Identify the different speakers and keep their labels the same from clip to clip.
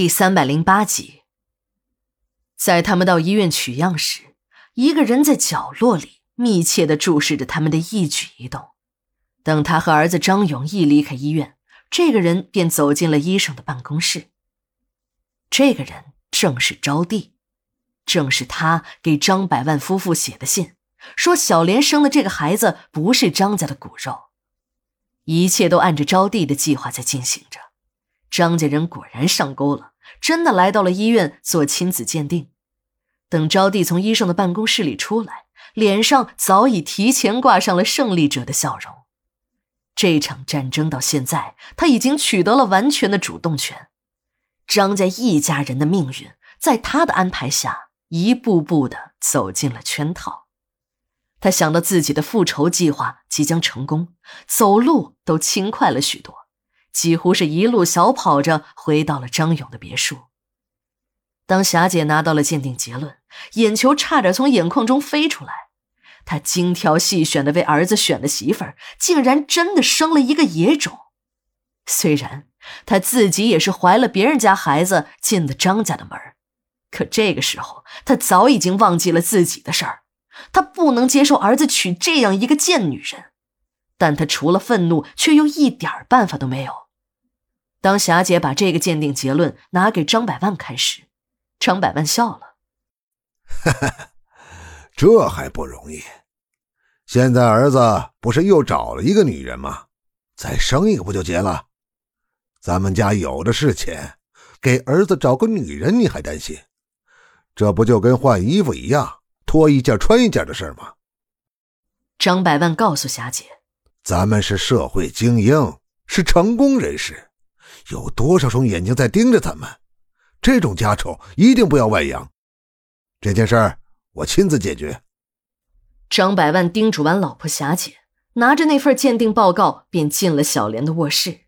Speaker 1: 第三百零八集，在他们到医院取样时，一个人在角落里密切的注视着他们的一举一动。等他和儿子张勇一离开医院，这个人便走进了医生的办公室。这个人正是招娣，正是他给张百万夫妇写的信，说小莲生的这个孩子不是张家的骨肉。一切都按着招娣的计划在进行着。张家人果然上钩了，真的来到了医院做亲子鉴定。等招娣从医生的办公室里出来，脸上早已提前挂上了胜利者的笑容。这场战争到现在，他已经取得了完全的主动权。张家一家人的命运，在他的安排下，一步步的走进了圈套。他想到自己的复仇计划即将成功，走路都轻快了许多。几乎是一路小跑着回到了张勇的别墅。当霞姐拿到了鉴定结论，眼球差点从眼眶中飞出来。她精挑细选的为儿子选了媳妇儿，竟然真的生了一个野种。虽然她自己也是怀了别人家孩子进的张家的门可这个时候她早已经忘记了自己的事儿。她不能接受儿子娶这样一个贱女人。但他除了愤怒，却又一点办法都没有。当霞姐把这个鉴定结论拿给张百万看时，张百万笑了：“
Speaker 2: 哈哈，这还不容易？现在儿子不是又找了一个女人吗？再生一个不就结了？咱们家有的是钱，给儿子找个女人你还担心？这不就跟换衣服一样，脱一件穿一件的事吗？”
Speaker 1: 张百万告诉霞姐。
Speaker 2: 咱们是社会精英，是成功人士，有多少双眼睛在盯着咱们？这种家丑一定不要外扬。这件事儿我亲自解决。
Speaker 1: 张百万叮嘱完老婆霞姐，拿着那份鉴定报告便进了小莲的卧室。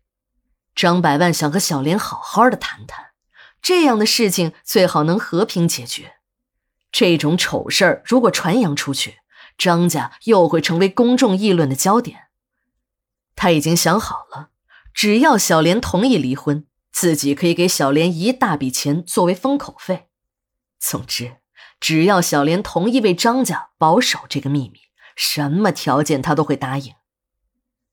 Speaker 1: 张百万想和小莲好好的谈谈，这样的事情最好能和平解决。这种丑事儿如果传扬出去，张家又会成为公众议论的焦点。他已经想好了，只要小莲同意离婚，自己可以给小莲一大笔钱作为封口费。总之，只要小莲同意为张家保守这个秘密，什么条件他都会答应。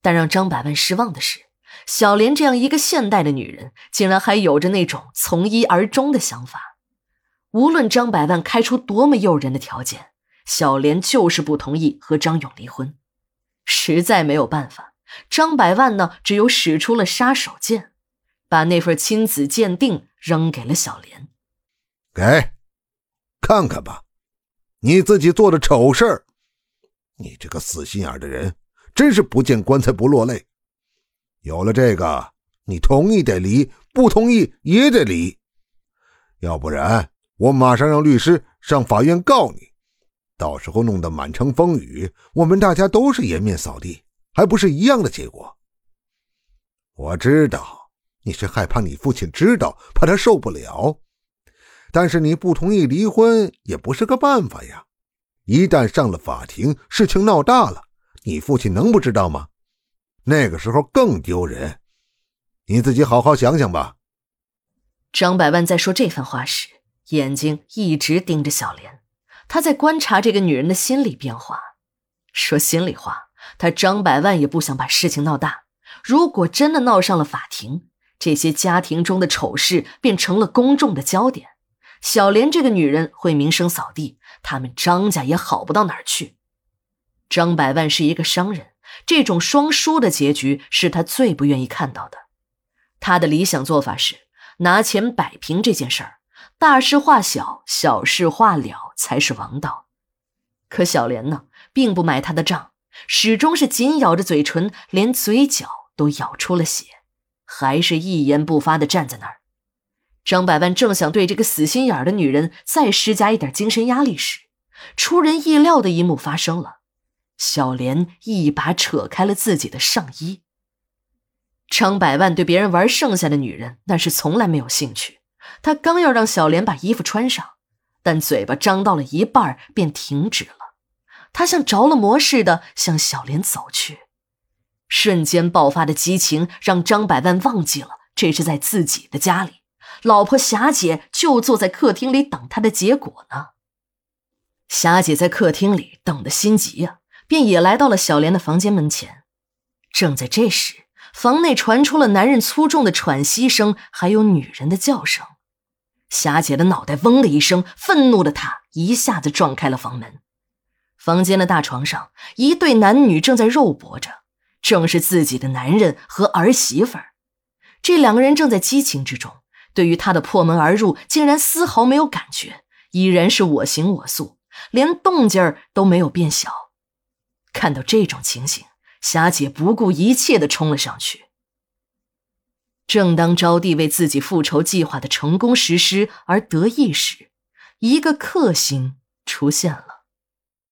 Speaker 1: 但让张百万失望的是，小莲这样一个现代的女人，竟然还有着那种从一而终的想法。无论张百万开出多么诱人的条件，小莲就是不同意和张勇离婚。实在没有办法。张百万呢，只有使出了杀手锏，把那份亲子鉴定扔给了小莲。
Speaker 2: 给，看看吧，你自己做的丑事儿。你这个死心眼的人，真是不见棺材不落泪。有了这个，你同意得离，不同意也得离。要不然，我马上让律师上法院告你，到时候弄得满城风雨，我们大家都是颜面扫地。还不是一样的结果。我知道你是害怕你父亲知道，怕他受不了。但是你不同意离婚也不是个办法呀。一旦上了法庭，事情闹大了，你父亲能不知道吗？那个时候更丢人。你自己好好想想吧。
Speaker 1: 张百万在说这番话时，眼睛一直盯着小莲，他在观察这个女人的心理变化。说心里话。他张百万也不想把事情闹大。如果真的闹上了法庭，这些家庭中的丑事便成了公众的焦点。小莲这个女人会名声扫地，他们张家也好不到哪儿去。张百万是一个商人，这种双输的结局是他最不愿意看到的。他的理想做法是拿钱摆平这件事儿，大事化小，小事化了才是王道。可小莲呢，并不买他的账。始终是紧咬着嘴唇，连嘴角都咬出了血，还是一言不发的站在那儿。张百万正想对这个死心眼的女人再施加一点精神压力时，出人意料的一幕发生了：小莲一把扯开了自己的上衣。张百万对别人玩剩下的女人那是从来没有兴趣，他刚要让小莲把衣服穿上，但嘴巴张到了一半便停止了。他像着了魔似的向小莲走去，瞬间爆发的激情让张百万忘记了这是在自己的家里，老婆霞姐就坐在客厅里等他的结果呢。霞姐在客厅里等得心急呀，便也来到了小莲的房间门前。正在这时，房内传出了男人粗重的喘息声，还有女人的叫声。霞姐的脑袋嗡的一声，愤怒的她一下子撞开了房门。房间的大床上，一对男女正在肉搏着，正是自己的男人和儿媳妇儿。这两个人正在激情之中，对于他的破门而入，竟然丝毫没有感觉，依然是我行我素，连动静儿都没有变小。看到这种情形，霞姐不顾一切的冲了上去。正当招娣为自己复仇计划的成功实施而得意时，一个克星出现了。